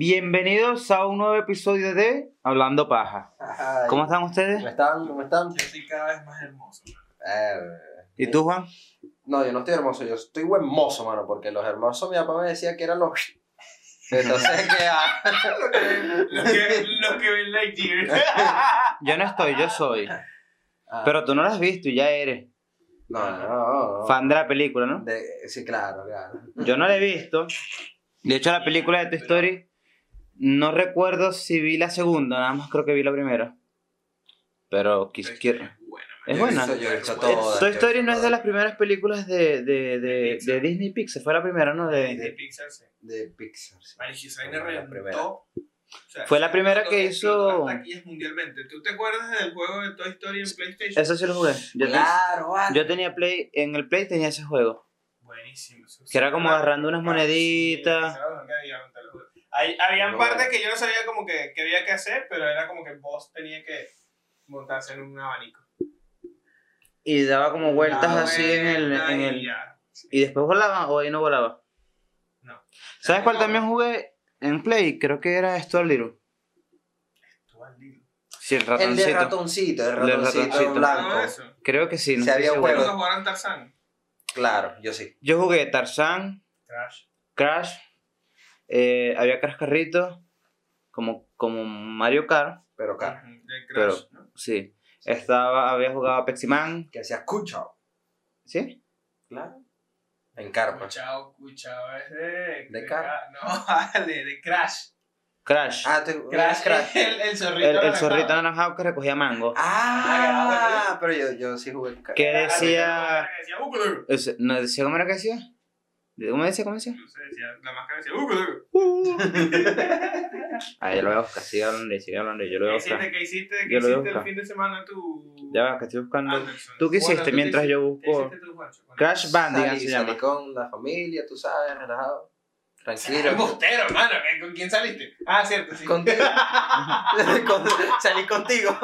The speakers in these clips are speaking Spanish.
Bienvenidos a un nuevo episodio de Hablando Paja. Ay, ¿Cómo están ustedes? ¿Cómo están? ¿Cómo están? Yo soy cada vez más hermoso. Eh, ¿Y tú, Juan? no, yo no estoy hermoso, yo estoy buen mozo, mano, porque los hermosos mi papá me decía que eran los... Entonces, ¿qué? Los que, los que ven Lightyear. Yo no estoy, yo soy. Ah, Pero tú no lo has visto y ya eres No, no, no. fan de la película, ¿no? De- sí, claro, claro. Yo no la he visto. De hecho, la película de Toy Story, no recuerdo si vi la segunda, nada más creo que vi la primera. Pero quis- quiero. Buena, Es buena. Toy Story no es de las primeras películas de, de, de, de, Pixar. de Disney Pixar, fue la primera, ¿no? de, De, de Pixar, sí. De Pixar, sí. Fue la reventó. primera. O sea, Fue la primera explotó- que hizo- las taquillas mundialmente. ¿Tú te acuerdas del juego de Toy Story en PlayStation? Eso sí lo jugué. Yo, Claro, vale. yo tenía Play, en el Play tenía ese juego. Buenísimo. eso Que era como agarrando unas sí, moneditas. Hay, habían Muy partes que yo no sabía como que, que había que hacer, pero era como que vos tenía que montarse en un abanico. Y daba como vueltas así en el, y el... ya. ¿Y después volaba o ahí no volaba? No. ¿Sabes cuál también jugué en Play? Creo que era Stuart Little. Al lío. Sí, el El ratoncito. de ratoncito, el El de ratoncito, ratoncito. blanco. Eso. Creo que sí. No había seguro. juego. ¿Nunca jugaron Tarzán? Claro, yo sí. Yo jugué Tarzan, Crash. Crash, eh, había Cascarrito, como, como Mario Kart, Pero De Pero- sí. Estaba, había jugado Pepsi Man, que hacía escuchado. ¿sí? Claro. En carpa. Cuchao, Cuchao es de. De Car- No, vale, de Crash. Crash. Ah, te... Crash, Crash. el, el zorrito. el, el zorrito anaranjado que recogía mango. Ah, pero yo, yo sí jugué. Crash. Que decía... ¿No decía cómo era que decía? ¿Cómo decía? ¿Cómo decía? No sé, decía, la máscara decía, "Ukulele". Ah, yo lo voy a buscar, sigue hablando, sigue hablando, yo lo voy a ¿Qué buscar. hiciste, qué hiciste, qué hiciste el fin de semana tú? Ya va, que estoy buscando. Anderson? ¿Tú qué Bueno, hiciste ¿tú mientras yo busco? hiciste tú, Juancho? Crash Salí, se salí llama. con la familia, tú sabes, relajado. Tranquilo. embustero, hermano. ¿qué- ¿Con quién saliste? Ah, cierto, sí. Contigo. Con- salí contigo.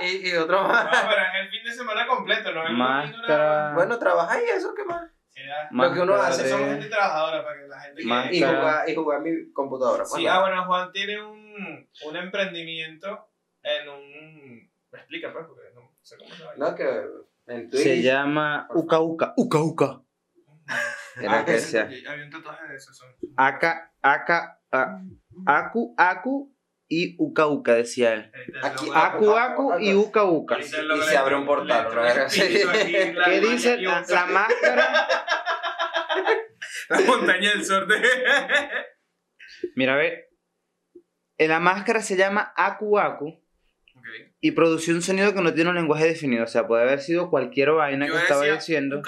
y, y otro No, más. pero es el fin de semana completo, ¿no? El Máscara. Bueno, trabaja y eso, ¿qué más? Sí, ya. Lo que uno hace, Somos gente trabajadora para que la gente que-. Y jugar, y jugar mi computadora. Sí, Bueno, ah, bueno, Juan tiene un, un emprendimiento en un... Me explica, pues, porque no sé cómo se llama. No, que en Twitch. Se llama Uka Uka. Uka Uka. Era Ah, que sí, sea. Había un tatuaje de. Son. Aka, Aka, a- Aku, Aku y Uka Uka, decía él. Aquí, Aku, Aku y Uka Uka. Y se- y se abre un portal, ¿no? ¿Qué dice la, la máscara? La montaña del sur de... Mira, ve. En la máscara se llama Aku Aku Ok. y produció un sonido que no tiene un lenguaje definido. O sea, puede haber sido cualquier vaina Yo que estaba diciendo.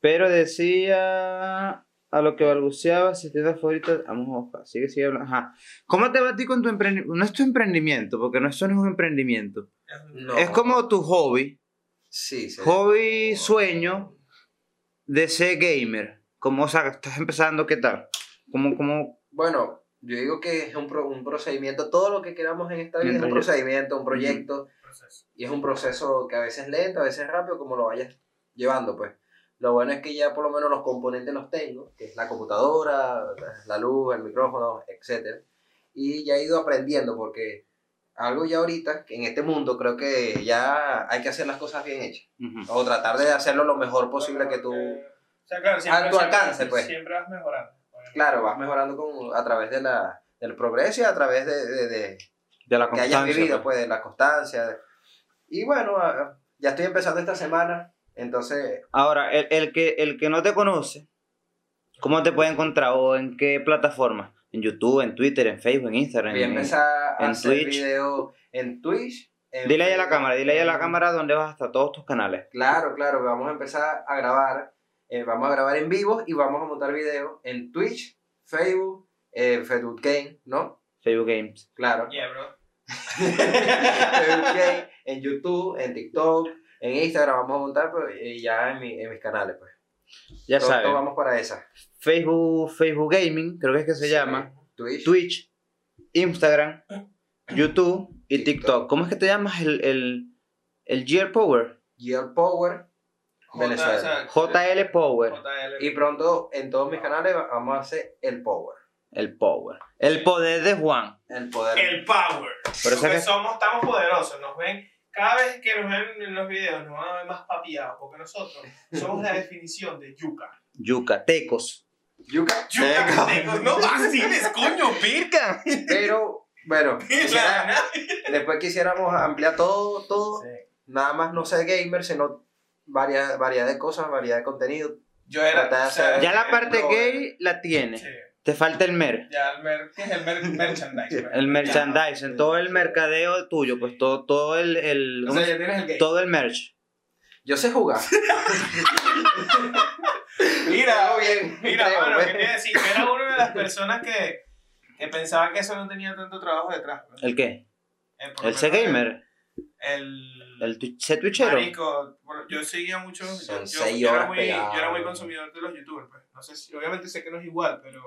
Pero decía a lo que balbuceaba, si tiendas favoritas, vamos a buscar, sigue, sigue hablando. Ajá. ¿Cómo te va a ti con tu emprendimiento? No es tu emprendimiento, porque no, eso no es un emprendimiento. No. Es como tu hobby, Sí, sí. hobby, sueño de ser gamer. Como, o sea, estás empezando, ¿qué tal? Como, como, Bueno, yo digo que es un, pro- un procedimiento. Todo lo que queramos en esta vida es un procedimiento, un proyecto. Y es un proceso que a veces es lento, a veces es rápido, como lo vayas llevando, pues. Lo bueno es que ya por lo menos los componentes los tengo, que es la computadora, la luz, el micrófono, etc. Y ya he ido aprendiendo, porque algo ya ahorita, que en este mundo creo que ya hay que hacer las cosas bien hechas. ujú. O tratar de hacerlo lo mejor posible que tú... O sea, claro, siempre, A tu siempre- alcance, pues. Siempre vas mejorando. obviamente. Claro, vas mejorando con, a través de la, del progreso y a través de, de, de- de la que hayas constancia. vivido, pues. pues, de la constancia. Y bueno, ya estoy empezando esta semana, entonces Ahora, el, el que, el que no te conoce, ¿cómo te puede encontrar? ¿O en qué plataforma? ¿En YouTube, en Twitter, en Facebook, en Instagram? voy a en- empezar a en hacer Twitch. video en Twitch. en Dile ahí a la cámara, dile ahí a la cámara donde vas hasta todos tus canales. Claro, claro, vamos a empezar a grabar, eh, vamos a grabar en vivo y vamos a montar video en Twitch, Facebook, eh, Facebook Game, ¿no? Facebook Games. Claro. Yeah, bro. Facebook Game, en YouTube, en TikTok, en Instagram vamos a montar pues, y ya en, mi- en mis canales, pues. Ya Pronto sabes. vamos para esa. Facebook, Facebook Gaming, creo que es que se Sí. llama. Twitch. Twitch, Instagram, YouTube y TikTok. TikTok. ¿Cómo es que te llamas el, el, el Gear Power? Gear Power. Venezuela. JL Power. JL. Y pronto en todos mis canales vamos a hacer el Power. El power. El poder de Juan. El poder. El power. Por eso porque que- somos, estamos poderosos. Nos ven, cada vez que nos ven en los videos, nos van a ver más papiados. Porque nosotros somos la definición de yuca. Yucatecos. Yuca. Yuca, tecos, no vaciles, coño, pirca. Pero, bueno, quisiera- después quisiéramos ampliar todo, todo. Nada más no ser gamer, sino variedad, variedad de cosas, variedad de contenido. Yo era. O sea, Ya la parte gay la tiene. Sí. Te falta el mer. Ya el, mer, ¿qué es el mer- merchandise? pues? El merchandising, todo el mercadeo tuyo, pues todo, todo el, el O ¿cómo sea, se- ya tienes el gay. todo el merch. Yo sé jugar. Mira, Todo bien. Mira, creo, bueno, pues. ¿qué te iba a decir? Yo era una de las personas que, que pensaba que eso no tenía tanto trabajo detrás. pues. ¿El qué? El C gamer. El. El C twitchero. Marico, bueno, yo seguía mucho. Yo, Son yo- seis yo era muy, yo era muy consumidor de los youtubers. Pues. No sé si, obviamente sé que no es igual, pero.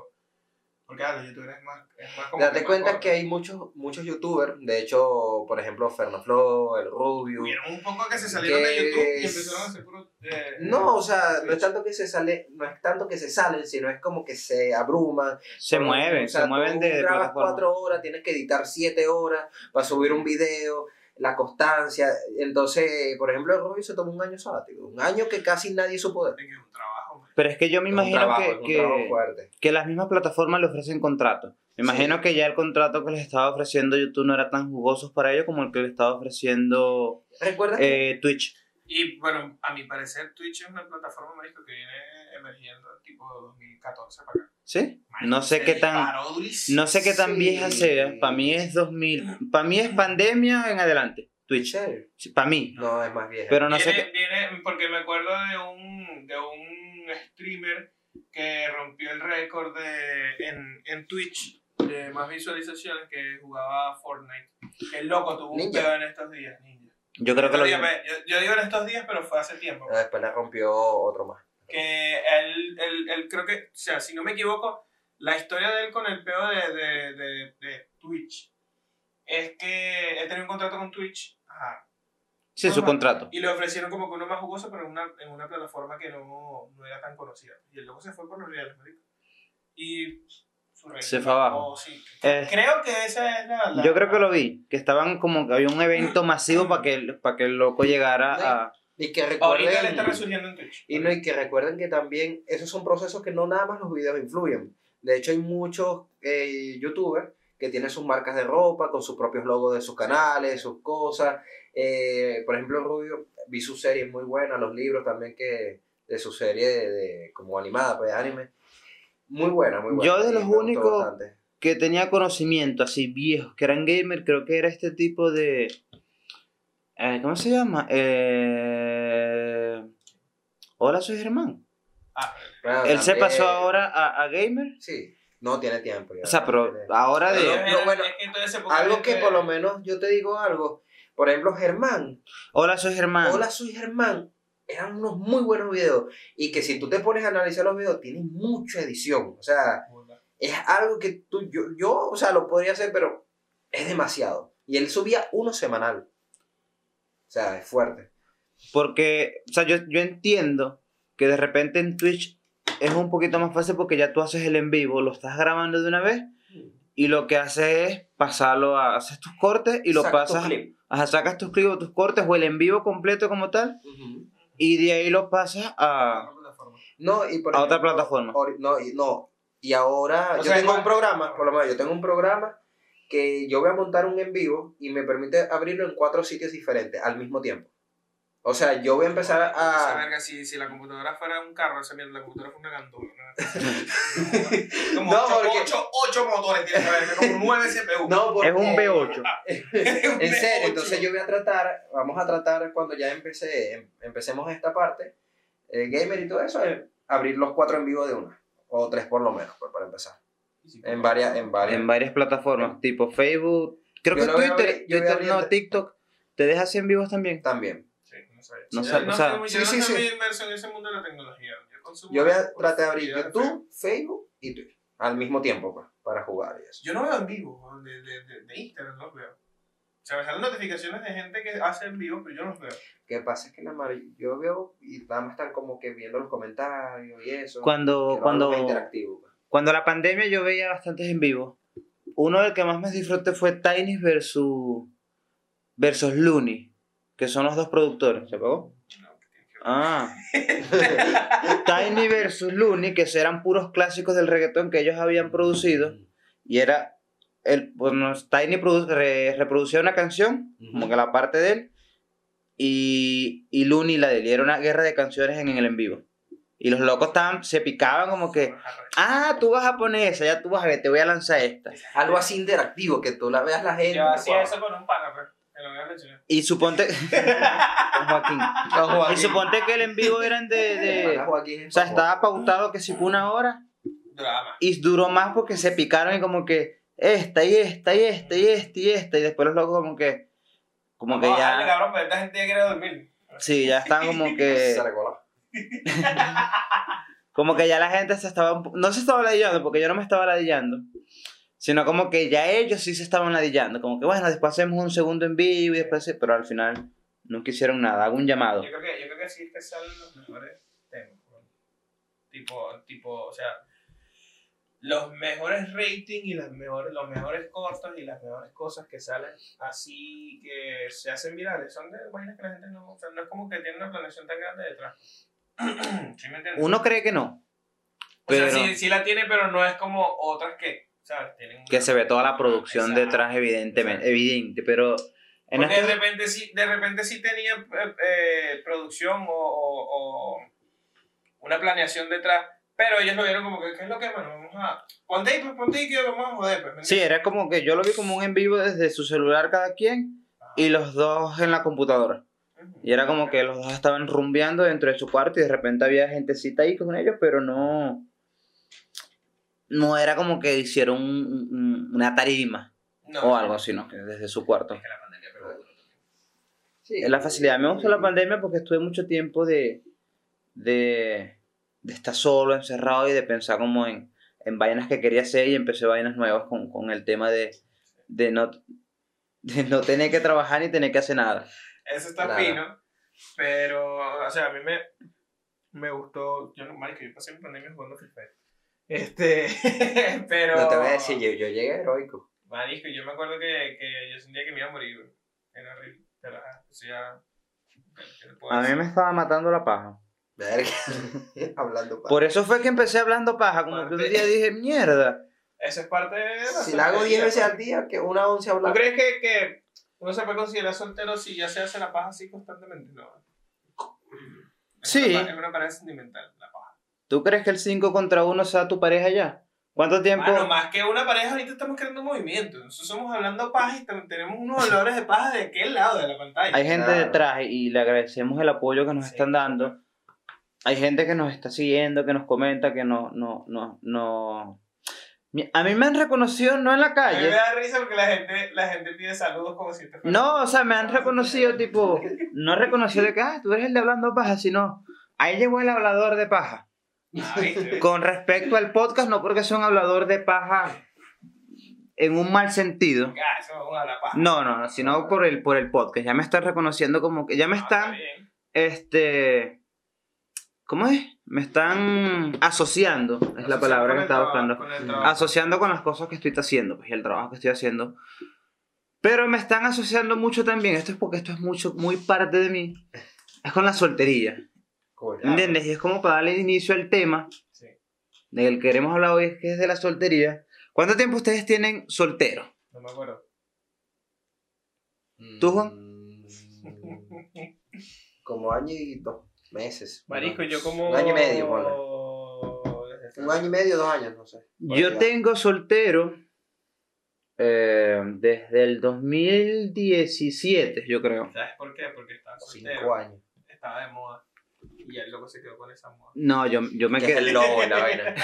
Porque los youtubers es más, es más como. Date cuenta corto. que hay muchos, muchos youtubers, de hecho, por ejemplo, Fernaflo, el Rubio. Hubieron un poco que se salieron de Que YouTube y empezaron a hacer puro. eh, No, o sea, no es tanto que se sale, no es tanto que se salen, sino es como que se abruman. Se Por- mueven, o sea, se mueven tú de, de grabas cuatro horas, tienes que editar siete horas para subir un video, la constancia. Entonces, por ejemplo, el Rubio se tomó un año sabático, un año que casi nadie supo de él. de es un trabajo. Pero es que yo me imagino trabajo, que, que, que las mismas plataformas le ofrecen contratos. Me imagino Sí. que ya el contrato que les estaba ofreciendo YouTube no era tan jugoso para ellos como el que le estaba ofreciendo eh, Twitch. Y bueno, a mi parecer, Twitch es una plataforma, marico, que viene emergiendo tipo 2014 para acá. ¿Sí? Marico, No sé qué tan... No sé qué tan Sí. vieja sea. Para mí es 2000. Para mí es pandemia en adelante. ¿En Twitch. serio? Para mí. No, es más vieja. Pero no sé viene, qué. viene- porque me acuerdo de un, de un streamer que rompió el récord de, en, en Twitch de más visualizaciones que jugaba Fortnite. El loco tuvo un pedo en estos días, ninja. Yo creo que lo días, yo, yo digo en estos días, pero fue hace tiempo. Ah, Después le rompió otro más. que él, él, él creo que, o sea, si no me equivoco, la historia de él con el peo de, de, de, de Twitch es que él tenía un contrato con Twitch Sí, su contrato. y le ofrecieron como que uno más jugoso, pero en una, en una plataforma que no, no era tan conocida. Y el loco se fue por los reales, marico. Y Se fue abajo. sí. Eh, Creo que esa es la, la- Yo creo que lo vi. Que estaban como que había un evento masivo para que, el- para que el loco llegara a. Y que Ahorita le está recuerden, resurgiendo en Twitch. y, no, y que recuerden que también esos son procesos que no nada más los videos influyen. De hecho, hay muchos eh, youtubers que tienen sus marcas de ropa, con sus propios logos de sus canales, sus cosas. Eh, por ejemplo, Rubio, vi su serie muy buena, los libros también que de su serie de, de- como animada, pues anime. Muy buena, muy buena. Yo de los únicos-. Que tenía conocimiento así viejos, que eran gamer, creo que era este tipo de. eh, ¿Cómo se llama? Eh, Hola, soy Germán. Bueno, Él se también- pasó ahora a, a gamer. Sí, no tiene tiempo. ya. O sea, pero Tiene- ahora Pero- de. no, bueno, Algo que por lo menos yo te digo algo. Por ejemplo, Germán. Hola, soy Germán. Hola, soy Germán. Eran unos muy buenos videos. Y que si tú te pones a analizar los videos, tienen mucha edición. O sea, es algo que tú, yo, yo, o sea, lo podría hacer, pero es demasiado. Y él subía uno semanal. O sea, es fuerte. Porque, o sea, yo, yo entiendo que de repente en Twitch es un poquito más fácil porque ya tú haces el en vivo, lo estás grabando de una vez y lo que haces es pasarlo a. Haces tus cortes y lo tu pasas. clip. Ajá, sacas tus clips o tus cortes o el en vivo completo como tal Ujú. y de ahí lo pasas a, No, y por a otra plataforma. No, y, no. Y ahora O yo sea, tengo igual- un programa, por lo menos yo tengo un programa que yo voy a montar un en vivo y me permite abrirlo en cuatro sitios diferentes al mismo tiempo. O sea, yo voy a empezar Esa a... verga, si, si la computadora fuera un carro, esa mierda, la computadora fue una gandola. Como No, ocho, porque- ocho, ocho motores tiene esa verga, como nueve CPU. No, porque... Es un V8. En serio, entonces yo voy a tratar, vamos a tratar cuando ya empecé, em- empecemos esta parte, el gamer y todo eso, eh, abrir los cuatro en vivo de una, o tres por lo menos, pues, para empezar. En varias, en varias. En varias plataformas, tipo Facebook. Creo Yo que Twitter, abrir- Twitter no, TikTok. ¿Te dejas así en vivos también? También. Sí, no sabía. No Yo sé, o sea, muy- yo sí, no sí, estoy sí. muy inmerso en ese mundo de la tecnología. Yo, Yo voy a tratar de abrir YouTube, Facebook y Twitter al mismo tiempo, pues, para jugar y eso. Yo no veo en vivo, de, de, de, de Instagram no los veo. O sea, me salen notificaciones de gente que hace en vivo, pero yo no los veo. que pasa es que la mar- yo veo y nada más están como que viendo los comentarios y eso. Cuando, cuando, interactivo. pues. Cuando la pandemia yo veía bastantes en vivo. Uno del que más me disfruté fue Tiny versus, versus Looney, que son los dos productores. ¿Se apagó? Ah. Tiny versus Looney, que eran puros clásicos del reggaetón que ellos habían producido. Y era. El, bueno, Tiny produ- re- reproducía una canción, como que la parte de él, y, y Looney la de él. Y era una guerra de canciones en, el en vivo. Y los locos estaban, se picaban como que. Ah, tú vas a poner esa, ya tú vas a ver, te voy a lanzar esta. Algo así interactivo, que tú la veas la gente. Yo hacía wow. eso con un pana, pero me lo voy a mencionar. Y suponte. Con Joaquín. Con Joaquín. Y suponte que el en vivo eran de. de- Joaquín o sea, estaba pautado que si fue una hora. Drama. Y duró más porque se picaron y como que. Esta y esta y esta y esta y esta. Y después los locos como que. Como que a darle, ya. cabrón, pero esta gente ya quiere dormir. Sí, ya estaban como que. Se. Como que ya la gente se estaba. No se estaba ladillando porque yo no me estaba ladillando. Sino como que ya ellos sí se estaban ladillando. Como que bueno, después hacemos un segundo en vivo y después. Pero al final nunca hicieron nada. Hago un llamado. Yo creo que, yo creo que sí es que salen los mejores temas. Tipo, tipo, o sea, los mejores ratings y las mejores, los mejores cortos y las mejores cosas que salen así que se hacen virales son de vainas que la gente no, o sea, no es como que tiene una planeación tan grande detrás. ¿Sí me entiendes? Uno cree que no. o sea, Pero sí, sí la tiene, pero no es como otras que, que se ve toda la producción Exacto. detrás, evidentemente. Exacto. Evidente. Pero en Porque de este- repente sí, de repente sí tenía eh, eh, producción o, o- o una planeación detrás, pero ellos lo vieron como que, ¿qué es lo que, bueno, vamos a... Ponte ahí, pues, ponte ahí que vamos a joder, pues. ¿me Sí, era como que yo lo vi como un en vivo desde su celular cada quien y los dos en la computadora. Y era como que los dos estaban rumbeando dentro de su cuarto y de repente había gentecita ahí con ellos, pero no. No era como que hicieron un- un- una tarima No, o algo así, ¿no? Que desde su cuarto. Es que la pandemia también. Sí. La facilidad. Me gustó la pandemia porque estuve mucho tiempo de, de, de estar solo, encerrado y de pensar como en, en vainas que quería hacer y empecé vainas nuevas con, con el tema de, de, no, de no tener que trabajar ni tener que hacer nada. Eso está Claro. fino, pero, o sea, a mí me, me gustó, yo no, marico, yo pasé mi pandemia jugando Free Fire. Este, pero... No te voy a decir, yo, yo llegué heroico. Marisco, yo me acuerdo que, que yo sentía que me iba a morir, güey. Era horrible. Pero, ajá, o sea, ¿qué le puedo A mí me estaba matando la paja. Verga. Hablando pa- Por eso fue que empecé hablando paja. Como que un Parte- día dije, mierda. Eso es parte de la Si la hago 10 veces al día, que una once ¿Tú hablar. crees que, que uno se puede considerar soltero si ya se hace la paja así constantemente? No. Es Sí. una Es una pareja sentimental, la paja. ¿Tú crees que el 5 contra 1 sea tu pareja ya? ¿Cuánto tiempo? Bueno, más que una pareja, ahorita estamos creando movimiento. Nosotros somos hablando paja y tenemos unos olores de paja de aquel lado de la pantalla. Hay gente Claro. detrás y le agradecemos el apoyo que nos Sí, están dando. Hay gente que nos está siguiendo, que nos comenta, que no, no, no, no. A mí me han reconocido no en la A mí me calle. da risa porque la gente, la gente pide saludos como si te fuera- No, o sea, me han reconocido, tipo, no reconocido de que, ah, tú eres el de hablando paja, sino, ahí llegó el hablador de paja. Con respecto al podcast, no porque sea un hablador de paja en un mal sentido. Ah, eso la paja. No, no, no, sino por el, por el podcast. Ya me están reconociendo como que, ya me Ah, está están, este, ¿cómo es? Me están asociando, es la Asociando palabra con que estaba trabajo, buscando. con. Asociando con las cosas que estoy haciendo, pues, y el trabajo que estoy haciendo. Pero me están asociando mucho también, esto es porque esto es mucho, muy parte de mí, es con la soltería, ¿entiendes? Y es como para darle inicio al tema Sí. del que queremos hablar hoy, que es de la soltería. ¿Cuánto tiempo ustedes tienen soltero? No me acuerdo. ¿Tú, Juan? Mm, Como año y dos meses. Marisco, yo como. Un año y medio, ponle. Un año y medio, dos años, no sé. Yo tengo soltero eh, desde el 2017, yo creo. ¿Sabes por qué? Porque estaba Cinco soltero. años. Estaba de moda. Y el loco se quedó con esa moda. No, yo, yo me es quedé... el lobo en la vaina.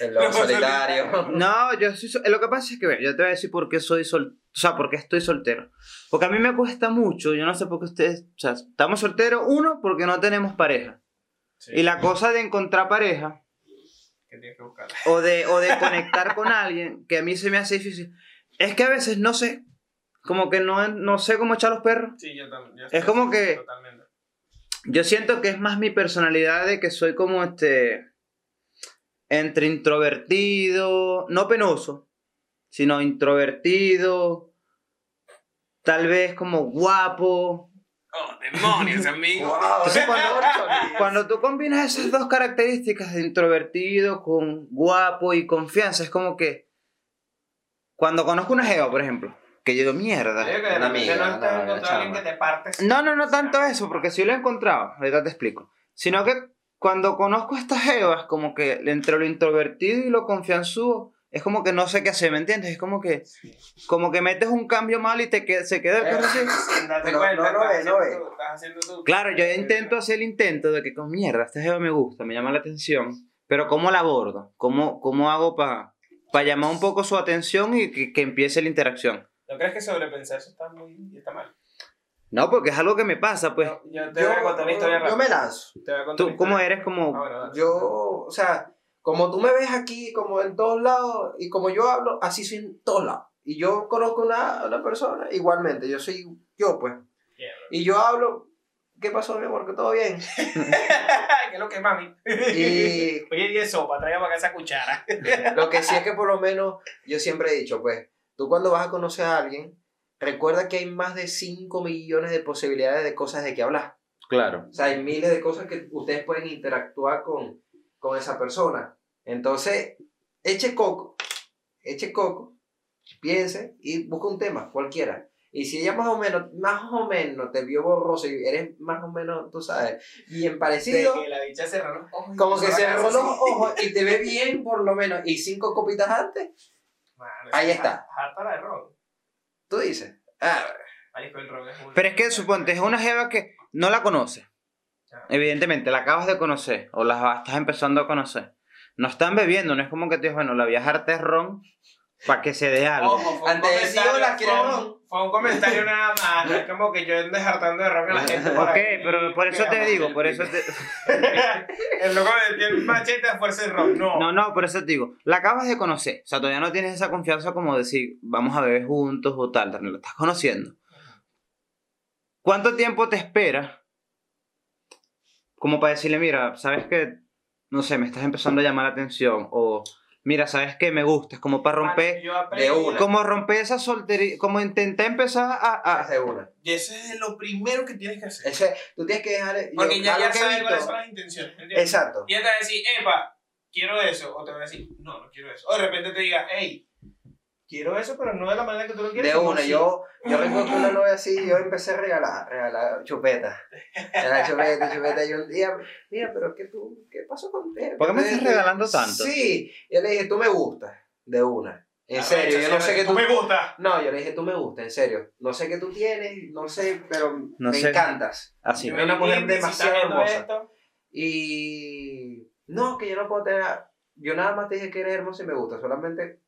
El lobo solitario. No, yo soy sol- Lo que pasa es que, bueno, yo te voy a decir por qué soy sol... O sea, por qué estoy soltero. Porque a mí me cuesta mucho, yo no sé por qué ustedes... O sea, estamos solteros, uno, porque no tenemos pareja. Sí. Y la cosa de encontrar pareja, Que tienes que buscar. o de, o de conectar con alguien, que a mí se me hace difícil, es que a veces no sé, como que no, no sé cómo echar los perros. Sí, yo también. yo Es como que- Totalmente. Yo siento que es más mi personalidad de que soy como este... entre introvertido, no penoso, sino introvertido, tal vez como guapo. Oh, demonios, amigo. Wow, Entonces, cuando, cuando, cuando tú combinas esas dos características de introvertido con guapo y confianza, es como que cuando conozco una jeva, por ejemplo, que yo digo, mierda. Creo que Una amiga, no una- una chama. que te partes. No, no, no tanto eso, porque sí lo he encontrado, ahorita te explico. Sino que cuando conozco a estas jevas, como que entre lo introvertido y lo confianzudo, es como que no sé qué hacer, ¿me entiendes? Es como que, como que metes un cambio mal y te queda, se queda el carro así. No, no, no no. Claro, yo intento hacer el intento de que con mierda, esta jeva me gusta, me llama la atención, pero ¿cómo la abordo? ¿Cómo, cómo hago para llamar un poco su atención y que, que empiece la interacción? ¿No crees que sobrepensar eso está muy está mal? No, porque es algo que me pasa, pues. Yo, yo te voy a contar una historia yo me lanzo. Te voy a contar ¿Tú cómo eres como... Ah, bueno. Yo, o sea, como tú me ves aquí, como en todos lados, y como yo hablo, así soy en todos lados. Y yo conozco una, una persona, igualmente, yo soy yo, pues. Y yo hablo, ¿qué pasó, mi amor? ¿Que todo bien? ¿Qué es lo que es, mami? Y Oye, y eso, para traer para acá esa cuchara. lo que sí es que por lo menos, yo siempre he dicho, pues, tú cuando vas a conocer a alguien, recuerda que hay más de 5 millones de posibilidades de cosas de que hablar. Claro. O sea, hay miles de cosas que ustedes pueden interactuar con, con esa persona. Entonces, eche coco, eche coco, piense y busca un tema, cualquiera. Y si ella más o menos, más o menos te vio borroso y eres más o menos, tú sabes, bien De parecido, que la bicha cerró los ojos. como que cerró los ojos y te ve bien por lo menos, y cinco copitas antes, Ahí es está. Harta la de ron. tú dices, ah, Marico, el ron es muy- Pero es que suponte, es una jeva que no la conoce. Evidentemente, la acabas de conocer o la estás empezando a conocer. No están bebiendo, no es como que te dices, bueno, la voy a dejar de ron para que se dé algo. Ojo, fue un Antes de decir, comentario- "Hola, ¿quieres fue un- ron?" Fue un comentario nada más. No es como que yo ande hartando de ron a la gente. por Ok, pero por eso te digo, por eso te... el loco me dio el machete a fuerza de ron. No. No, no, por eso te digo, la acabas de conocer. O sea, todavía no tienes esa confianza como decir, vamos a beber juntos o tal, tal, lo estás conociendo. ¿Cuánto tiempo te esperas? Como para decirle, mira, sabes que, no sé, me estás empezando a llamar la atención. O, mira, sabes que me gustas. Como para romper, De una. como romper esa soltería, como intenté empezar a... a- una. Y eso es lo primero que tienes que hacer. Ese, tú tienes que dejar. yo- Porque ya, ya sabes cuáles son las intenciones. ¿entiendes? Exacto. Y te va a decir, epa, quiero eso. O te va a decir, no, no quiero eso. O de repente te diga, hey, quiero eso, pero no de la manera que tú lo quieres. De una, así". yo, yo recuerdo que una novia así, yo empecé a regalar, regalar chupetas. Regalar chupetas, chupetas, y un día, mira, pero ¿qué, tú, ¿qué pasó contigo? ¿Por qué me estás regalando tanto? Sí, yo le dije, tú me gustas, de una. En Ah, serio, yo no sé qué tú tú... me gusta. No, yo le dije, tú me gustas, en serio. No sé qué tú tienes, no sé, pero No me sé. encantas. así. Yo- una mujer demasiado hermosa. esto, Y... No, que yo no puedo tener... Yo nada más te dije que eres hermosa y me gusta, solamente...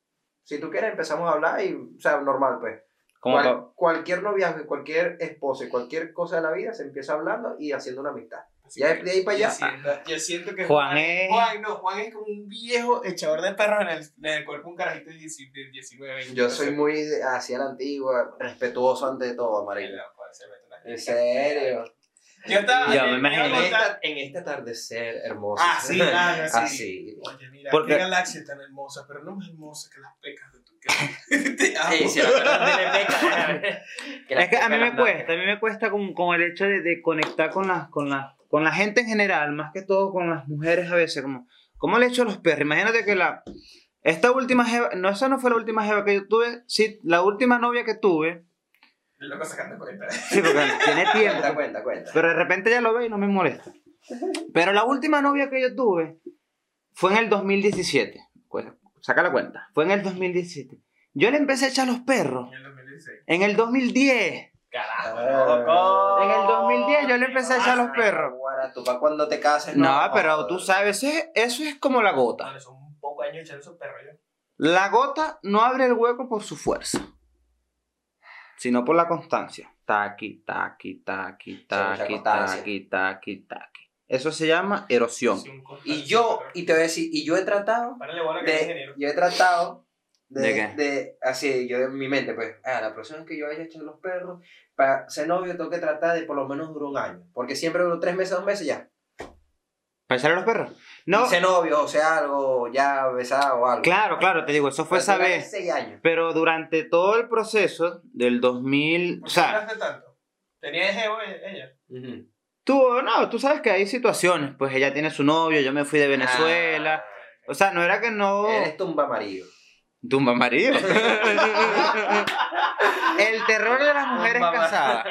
Si tú quieres empezamos a hablar y, o sea, normal pues. Como Cual- pa- cualquier noviazgo, cualquier esposo y cualquier cosa de la vida se empieza hablando y haciendo una amistad. Ya de ahí para allá. Yo siento, yo siento que Juan es- Juan, no, Juan es como un viejo echador de perros en el, en el cuerpo un carajito de 19, de 19 20. Yo soy muy hacia la antigua, respetuoso ante todo, marico. En serio. Yo estaba. Yo- me imagino. a En, esta- en este atardecer hermoso. Ah, sí, claro, sí. Así. Oye, mira, Porque- qué galaxia tan hermosa, pero no más hermosa que las pecas de tu cara. Te amo. Que la Es que a mí me las cuesta, a mí me cuesta con, con el hecho de, de conectar con la, con, la, con la gente en general, más que todo con las mujeres a veces, como, como el hecho de los perros. Imagínate que la, esta última jeva, no, esa no fue la última jeva que yo tuve, sí, la última novia que tuve, loco sacando cuenta. sí, porque tiene tiempo, Cuenta, cuenta, cuenta. pero de repente ya lo ve y no me molesta. Pero la última novia que yo tuve fue en el 2017, pues, saca la cuenta, fue en el 2017. Yo le empecé a echar los perros En el 2016. en el 2010. Carajo, Ah. En el 2010 yo le empecé a echar los perros. Tú para cuando te cases. No, pero tú sabes, ese- eso es como la gota. Son un poco años echando esos perros yo. La gota no abre el hueco por su fuerza, sino por la constancia. Taqui, taqui, taqui, taqui, taqui, taqui, taqui. Eso se llama erosión. Y yo, y te voy a decir, y yo he tratado de, yo he tratado de, ¿De qué? de- así, yo en mi mente, pues, ah, la próxima vez que yo haya echado los perros, para ser novio tengo que tratar de por lo menos durar un año, porque siempre duro tres meses, dos meses ya. ¿Para echarle los perros? No, Hice novio, o sea, algo, ya besado o algo. claro, claro, te digo, eso fue esa vez. años. Pero durante todo el proceso del 2000, o ¿Por qué sea, hablaste tanto? ¿Tenía ego ella? Tú, no, tú sabes que hay situaciones, pues ella tiene su novio, yo me fui de Venezuela, o sea, no era que no... Ah, Eres tumba amarillo. Tumba marido. el terror de las mujeres Tumba casadas.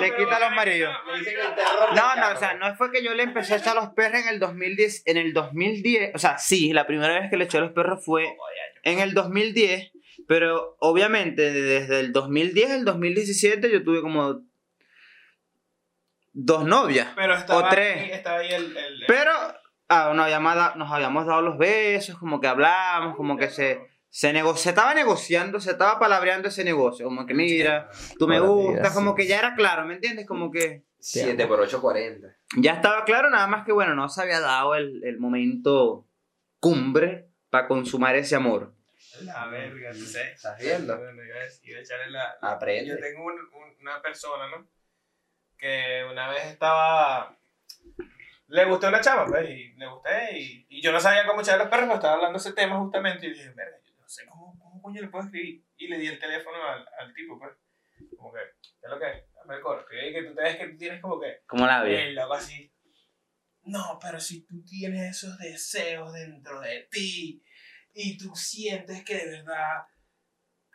Le quita los maridos. Le dicen el terror del No, no, o sea, no fue que yo le empecé a echar los perros en el 2010, en el 2010, o sea, sí, la primera vez que le eché los perros fue en el 2010, pero obviamente desde el 2010 al 2017 yo tuve como dos novias. Pero estaba, O tres. Ahí, estaba ahí el... el- Pero ah, nos, habíamos dado, nos habíamos dado los besos, como que hablamos, como que se, se, nego- se estaba negociando, se estaba palabreando ese negocio, como que mira, tú me gustas, como que ya era claro, ¿me entiendes? Como que 7 por 8, 40. ya estaba claro, nada más que bueno, no se había dado el, el momento cumbre para consumar ese amor. La verga, tú sabes. ¿Estás viendo? Bueno, iba a iba a echarle la- Yo Aprende. tengo un- un- una persona, ¿no? Que una vez estaba. Le gustó una chava, pues, y le gusté, y, y yo no sabía cómo echarle los perros, pero estaba hablando de ese tema justamente, y dije, verga, yo no sé cómo, cómo coño le puedo escribir. Y le di el teléfono al, al tipo, pues. Como que, ¿qué es lo que es? Dame el coro. Que, que tú te ves que tú tienes como que. Como la vida. El loco así. No, pero si tú tienes esos deseos dentro de ti y tú sientes que de verdad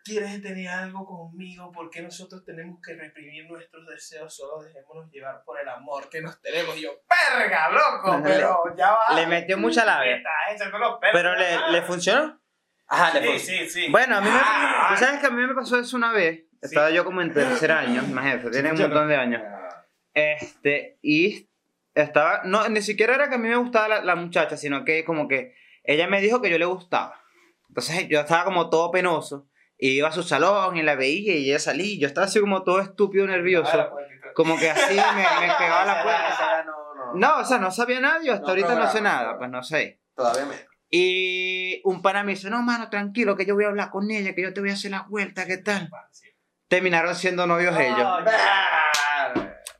quieres tener algo conmigo, ¿por qué nosotros tenemos que reprimir nuestros deseos? Solo dejémonos llevar por el amor que nos tenemos. Y yo, ¡perga, loco! Le- Pero ya va. Le metió mucha Me labia. perros. Pero le, le funcionó. Ajá, le Sí, puse. sí, sí. Bueno, a mí me, Ah, tú sabes que a mí me pasó eso una vez. Estaba yo como en tercer año, imagínate, tiene un montón de años. Este, y estaba, no, ni siquiera era que a mí me gustaba la, la muchacha, sino que como que ella me dijo que yo le gustaba. Entonces yo estaba como todo penoso, y iba a su salón y la veía y ella salía, y yo estaba así como todo estúpido, nervioso, Ah, como que así me, me pegaba la puerta. no, no. No, o sea, no sabía nada, yo hasta No ahorita no sé nada, pues no sé. Todavía menos. Y un pana me dice, no, mano, tranquilo, que yo voy a hablar con ella, que yo te voy a hacer la vuelta, ¿qué tal? Terminaron siendo novios ellos.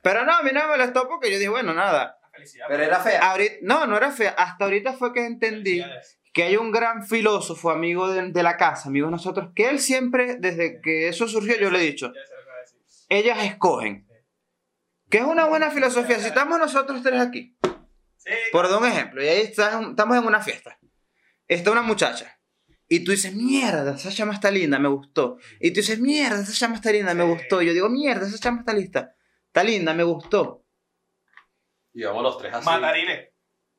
Pero no, a mí no me molestó porque yo dije, bueno, nada. Pero era fea. Ahorita, no, no era fea. Hasta ahorita fue que entendí. Que hay un gran filósofo, amigo de, de la casa, amigo de nosotros, que él siempre, desde que eso surgió, yo le he dicho, ellas escogen. Que es una buena filosofía. Si estamos nosotros tres aquí, por dar un ejemplo, y ahí estás- estamos en una fiesta, está una muchacha, y tú dices, mierda, esa chama está linda, me gustó. Y tú dices, mierda, esa chama está linda, me gustó. Y yo digo, mierda, esa chama está lista, está linda, me gustó. Y vamos los tres así.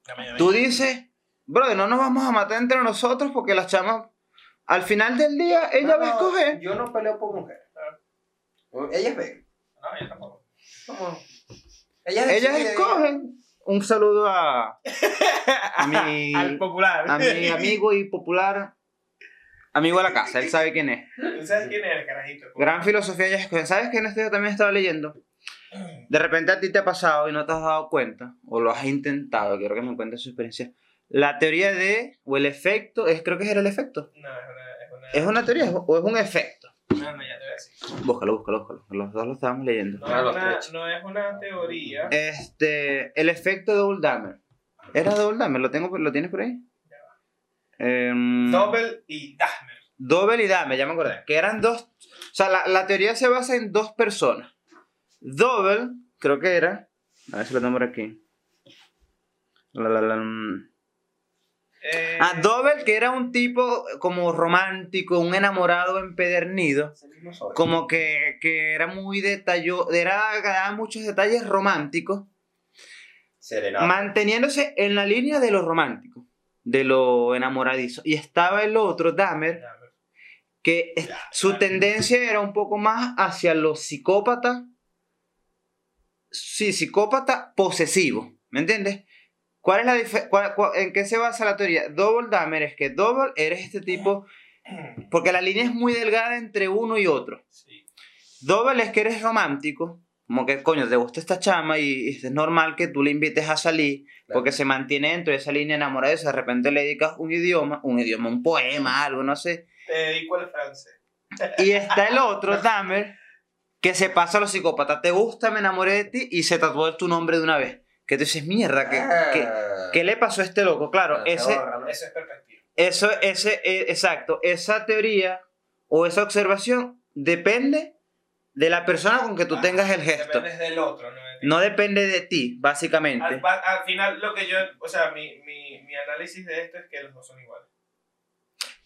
Llame. Tú dices, brother, no nos vamos a matar entre nosotros porque las chamas, al final del día, ella No, va a escoger. Yo no peleo por mujer. Ella es vega. No, yo tampoco. Ellas escogen. Un saludo a, a mi, Al popular. a mi amigo y popular amigo de la casa, él sabe quién es. ¿Tú sabes quién es el carajito? Gran filosofía, ellas escogen. ¿Sabes que en este día también estaba leyendo? De repente a ti te ha pasado y no te has dado cuenta, o lo has intentado, quiero que me cuentes su experiencia. La teoría de, o el efecto, es, creo que era el efecto. No, es una. Es una, ¿Es una teoría o es un efecto? No, no, ya te voy a decir. Búscalo, búscalo, búscalo. Los dos lo estábamos leyendo. No, Ah, es los una, no es una teoría. Este, el efecto Double Dammer. ¿Era Double Dammer? ¿Lo, tengo, ¿Lo tienes por ahí? Em, Doppel y Dahmer. Double y Dahmer, ya me acordé. Que eran dos. O sea, la, la teoría se basa en dos personas. Double, creo que era. A ver si lo tengo por aquí. La, la, la, mm. Eh, Ah, Double, que era un tipo como romántico, un enamorado empedernido. Como que, que era muy detalloso, era, daba muchos detalles románticos. Serenata. manteniéndose en la línea de lo romántico, de lo enamoradizo. Y estaba el otro, Dahmer, que su tendencia era un poco más hacia lo psicópata. Sí, psicópata posesivo. ¿Me entiendes? ¿Cuál es la cuál- ¿En qué se basa la teoría? Double Dahmer es que Double eres este tipo. Porque la línea es muy delgada entre uno y otro. Sí. Double es que eres romántico. Como que, coño, te gusta esta chama y es normal que tú le invites a salir Claro. porque se mantiene dentro de esa línea enamorada y de repente le dedicas un idioma, un idioma, un poema, algo, no sé. Te dedico al francés. Y está el otro, Dahmer, que se pasa a los psicópatas. Te gusta, me enamoré de ti y se tatuó tu nombre de una vez. Que tú dices, mierda, ¿qué, Ah. qué le pasó a este loco? Claro, ese, borra, ¿no? Eso es perspectiva. eso, ese, eh, exacto, esa teoría o esa observación depende de la persona con que tú Ah, tengas el gesto. Depende del otro, no de ti. No depende de ti, básicamente. Al, final, lo que yo, o sea, mi, mi, mi análisis de esto es que los dos son iguales.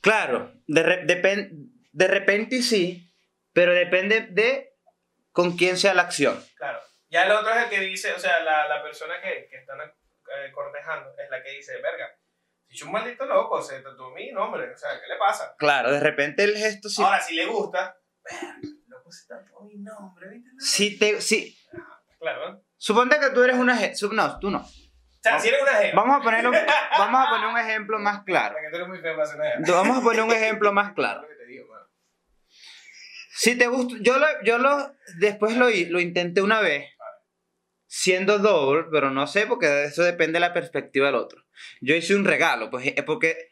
Claro, de, de repente sí, pero depende de con quién sea la acción. Claro. Ya el otro es el que dice, o sea, la, la persona que, que están eh, cortejando es la que dice, verga, si yo un maldito loco, se tatuó mi nombre, o sea, ¿qué le pasa? Claro, de repente el gesto sí. Ahora, si le gusta, verga, loco, se tatuó mi nombre, ¿viste? Si te, si, Claro, ¿no? suponte que tú eres una... No, tú no. O sea, si eres una jeva. Vamos a, poner un, vamos a poner un ejemplo más claro. Vamos a poner un ejemplo más claro. Es. Si te gusta, yo lo, yo lo, después lo, lo intenté una vez, siendo double, pero no sé, porque eso depende de la perspectiva del otro. Yo hice un regalo, pues, eh, porque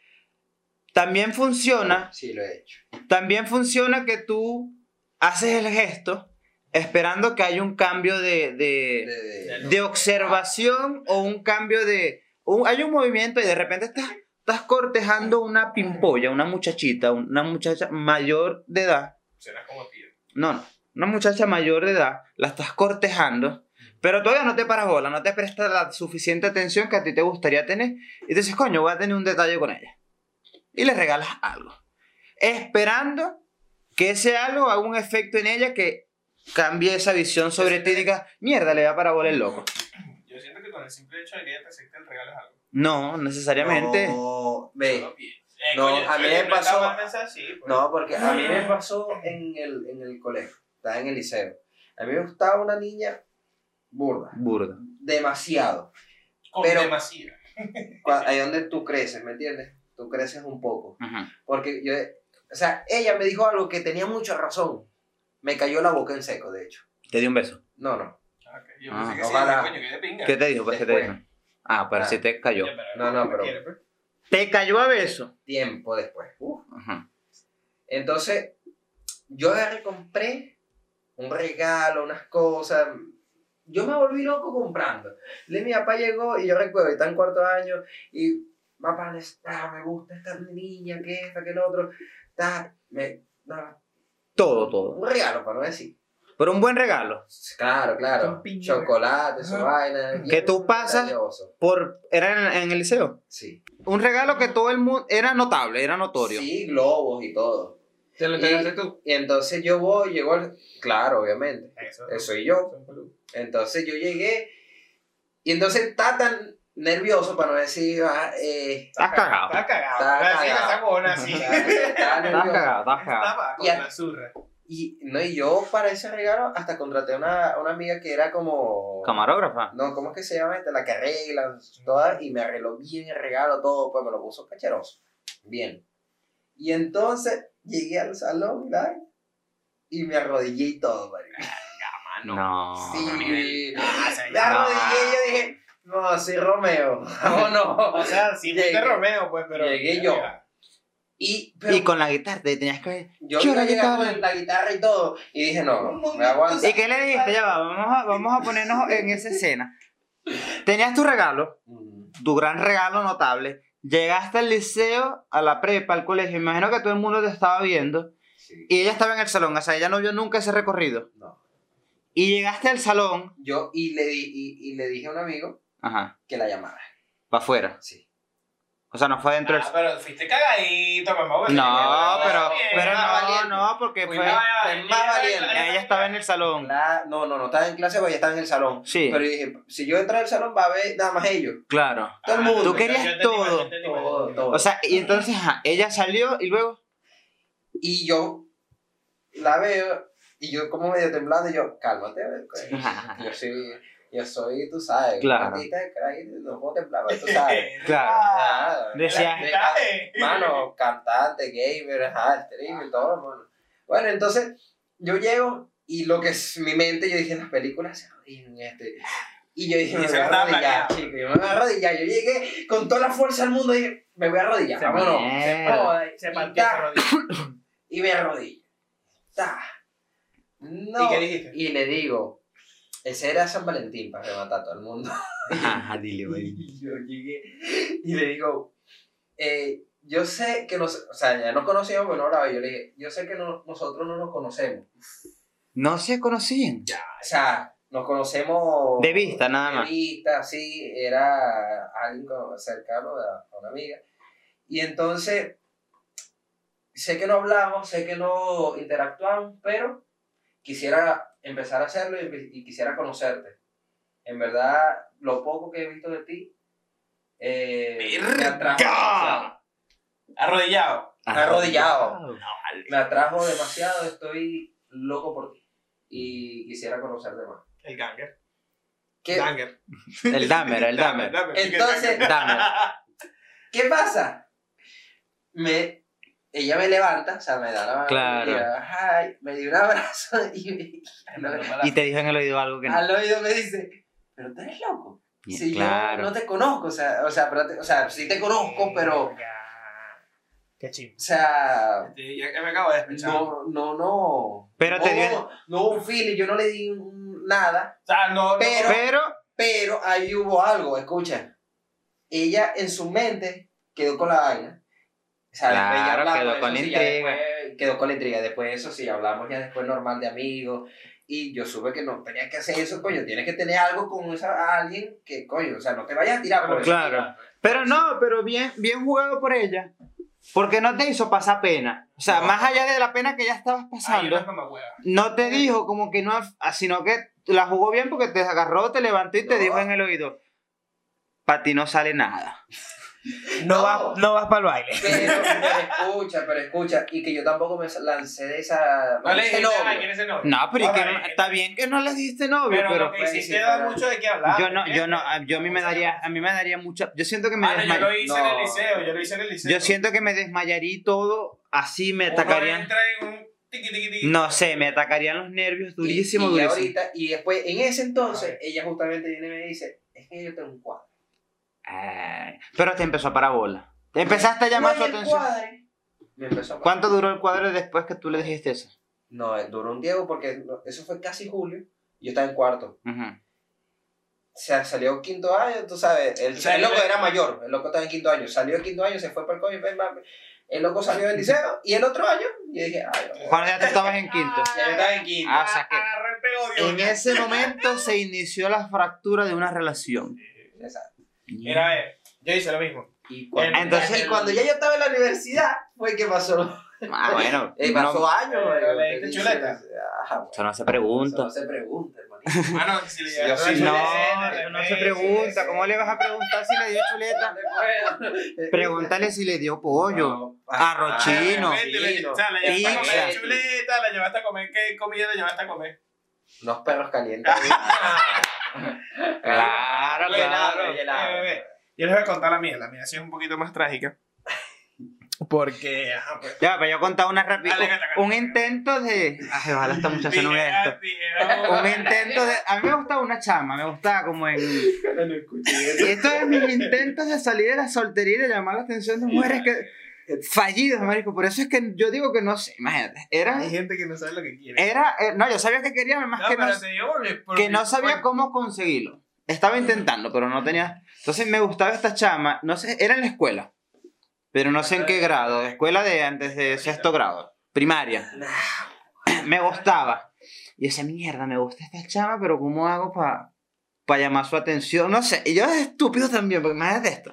también funciona, Sí, lo he hecho. también funciona que tú haces el gesto esperando que haya un cambio de, de, De- de- de observación o un cambio de, un- hay un movimiento y de repente estás, estás cortejando una pimpolla, una muchachita, una muchacha mayor de edad. Serás como tío. No, no. Una muchacha mayor de edad, la estás cortejando, pero todavía no te paras bola, no te prestas la suficiente atención que a ti te gustaría tener. Y dices, coño, voy a tener un detalle con ella. Y le regalas algo. Esperando que ese algo haga un efecto en ella que cambie esa visión sobre ti y diga, mierda, le va para bola el loco. Yo siento que con el simple hecho de que ella te acepte el regalo es algo. No, necesariamente. No, ve. Eh, No, coño, a mí oye, me pasó- pues. No, porque a mí me pasó en el, en el colegio, estaba en el liceo. A mí me gustaba una niña burda, Burda. demasiado. Con pero- demasía. Cua- Ahí donde tú creces, ¿me entiendes? Tú creces un poco. Ajá. Porque yo, o sea, ella me dijo algo que tenía mucha razón. Me cayó la boca en seco, de hecho. Te di un beso. No, no. Ah. Yo Ah, pensé que ojalá. sí, coño, que de pinga. ¿Qué te dijo? Pues, ¿qué te Después. dijo? Ah, pero Ah. si te cayó. Ya, pero- No, no, ¿qué pero- quiere, pues? ¿Te cayó a beso? Tiempo después. Ajá. Entonces, yo agarré, compré un regalo, unas cosas. Yo me volví loco comprando. Le, mi papá llegó y yo recuerdo, está en cuarto año y papá, está, me gusta esta niña, que esta, que el otro. Está, me, no, Todo, todo. un regalo, para no decir. Pero un buen regalo. Claro, claro. Chocolate, su vaina. Que tú pasas- detalloso. Por, era en, en el liceo. Sí. Un regalo que todo el mundo era notable, era notorio. Sí, globos y todo. ¿Te lo entregaste tú? Y entonces yo voy, llegó el... Claro, obviamente. Eso. Eso soy yo. Entonces yo llegué y entonces está tan nervioso para no decir, ah, eh, Estás cagado. Estás cagado. Estás cagado. Estás cagado, estás cagado. Estaba con Ya. la zurra. Y, no, y yo para ese regalo hasta contraté a una, una amiga que era como... Camarógrafa. No, ¿cómo es que se llama esta? La que arregla todas y me arregló bien el regalo, todo, pues me lo puso cacheroso. Bien. Y entonces llegué al salón, ¿verdad? Y me arrodillé y todo, marico. No. Sí. Ah, o sea, Me ya. arrodillé y yo dije, no, soy Romeo. ¿O no? O sea, si fuiste Llegué. Romeo, pues, pero. Llegué yo. Y, pero Y con la guitarra te tenías que... yo Yo la guitarra. con la guitarra y todo. Y dije, no, no, me aguanto. ¿Y qué le dijiste? Ya va, vamos a, vamos a ponernos en esa escena. Tenías tu regalo, tu gran regalo notable. Llegaste al liceo, a la prepa, al colegio. Imagino que todo el mundo te estaba viendo. Sí. Y ella estaba en el salón, o sea, ella no vio nunca ese recorrido. No. Y llegaste al salón, Yo, y le, di, y, y le dije a un amigo ajá, que la llamara. para afuera. Sí. O sea, no fue dentro del Ah, pero fuiste cagadito, mamá. No, pero, pero más no, valiente. no, porque fue. más fue valiente. más valiente. Ella estaba en el salón. La- no, no, no estaba en clase, pero ella estaba en el salón. Sí, Pero yo dije, si yo entro al salón, va a ver nada más ellos. claro. Todo el mundo. Tú querías todo. Todo, todo. O sea, y entonces, ajá, ella salió y luego. Y yo la veo, y yo como medio temblando, y yo, cálmate, a ver, coño. yo soy, yo soy, tú sabes, Claro. un artista de no puedo temblar, pero tú sabes. Claro. Ah, Decía- de- Mano, cantante, gamer, ajá, streamer, todo, mano. Bueno, entonces, yo llego, y lo que es mi mente, yo dije, las películas se arrodillan, este... Y yo dije, Y me voy a arrodillar, chico, yo me voy a arrodillar. Yo llegué con toda la fuerza del mundo, dije, me voy a arrodillar, Se vámonos. Mierda. Joder, Se y partió y me arrodillo. Ta. No. ¿Y qué dijiste? Y le digo, Ese era San Valentín para rematar a todo el mundo. Ajá, dile, güey. Y yo llegué y le digo, eh, yo sé que nos, o sea, ya nos conocíamos, pero no hablaba. Yo le dije, yo sé que no- nosotros no nos conocemos. No se conocían. O sea, nos conocemos. De vista, nada más. De vista, sí, era alguien cercano a una amiga. Y entonces, sé que no hablamos, sé que no interactuamos, pero quisiera empezar a hacerlo y, y quisiera conocerte. En verdad, lo poco que he visto de ti, eh, me atrajo demasiado. Arrodillado. Arrodillado. Me atrajo demasiado, estoy loco por ti. Y quisiera conocerte más. El ganger. ¿Qué, Ganger. El Damer, el Damer. Entonces-. ¿Qué pasa? Me, ella me levanta, o sea, me da la mano, Claro. y, me dio un abrazo y, Y te dijo en el oído algo que no. al oído me dice, pero tú eres loco. Y- Si yo no te conozco, o sea, o sea, pero te- o sea, sí te conozco, pero, o Qué chimbo. sea, Sí, ya, ya me acabo de despechar. no, no, no. Pero no, te dio- No hubo un feeling, yo no le di nada, O sea, no, no- Pero- Pero, pero ahí hubo algo, escucha. Ella en su mente quedó con la vaina. O sea, Claro, después ya quedó con la sí, intriga. después quedó con la intriga. Después de eso sí, hablamos ya después normal de amigos. Y yo supe que no tenía que hacer eso, coño. Tienes que tener algo con esa, alguien que, coño, o sea, no te vayas a tirar por eso. claro. Pero no, pero bien, bien jugado por ella. Porque no te hizo pasar pena. O sea, No. más allá de la pena que ya estabas Ay, pasando, no te dijo como que no, ah, sino que la jugó bien porque te agarró, te levantó y te No. dijo en el oído, para ti no sale nada. No, No. vas, no vas para el baile. Pero, pero escucha, pero escucha. Y que yo tampoco me lancé de esa. No le ese dijiste, novio. ay, ¿quién es ese novio? No, pero que no- está bien que no le diste novio, Pero, pero, lo que pues, hiciste sí, da mucho de qué hablar. yo no, yo no, yo a mí me daría, a mí me daría mucha, yo siento que me Ah, no, yo desmayaría, lo hice en el No. liceo, yo lo hice en el liceo. yo siento que me desmayaría y todo, así me atacarían, no sé, me atacarían los nervios durísimo, y, y durísimo. ahorita, y después, en ese entonces, ella justamente viene y me dice: Es que yo tengo un cuadro. Ay, pero te empezó a parar bola. Te empezaste a llamar su atención. cuadre Me empezó a ¿Cuánto duró el cuadro después que tú le dijiste eso? No, eh, duró un tiempo porque eso fue casi julio. Yo estaba en cuarto. Ujú. O sea, salió quinto año, tú sabes. El, O sea, el loco era mayor, el loco estaba en quinto año. Salió en quinto año, se fue para el coño. ven. El loco salió del liceo y el otro año, yo dije, ay, no, Cuando ya tú estabas en quinto. ya yo estaba en quinto. Ah, o sea que en ese momento se inició la fractura de una relación. Exacto. Mira, a ver, yo hice lo mismo. Y cuando, Ah, entonces- cuando ya yo estaba en la universidad, fue que pasó. Ah, bueno. Eh, pasó no, años. Eh, le te diste chuleta. Bueno, eso no se eso pregunta. no se pregunta, hermanito. Si le Sí, No, chuleta, se pregunta. ¿Cómo le vas a preguntar si le dio chuleta? Pregúntale si le dio pollo. No, Arrochino. Ah, le- O sea, la llevaste a Pizza. comer chuleta, la llevaste a comer, ¿qué comida la llevaste a comer? Unos perros calientes. Claro, claro. helado. Eh, bebé, Yo les voy a contar la mía, la mía sí es un poquito más trágica. Porque, ajá, pues. Ya, pero yo contaba una rápida. Un intento de. Ay, ojalá esta muchacha no vea esto. Un intento de. A mí me gustaba una chama, me gustaba como en. escuché. Esto es mis intentos de salir de la soltería y de llamar la atención de mujeres que. Fallidos, marico. Por eso es que yo digo que no sé, imagínate. Era. Hay gente que no sabe lo que quiere. Era. eh, no, yo sabía que quería, más No, que no. digo que no sabía cómo conseguirlo. Estaba intentando, pero no tenía. Entonces me gustaba esta chama, no sé, era en la escuela, pero no sé en qué grado, escuela de antes de sexto grado, primaria. Me gustaba. Y esa mierda, me gusta esta chama, pero ¿cómo hago para llamar su atención? No sé, y yo es estúpido también, porque imagínate esto.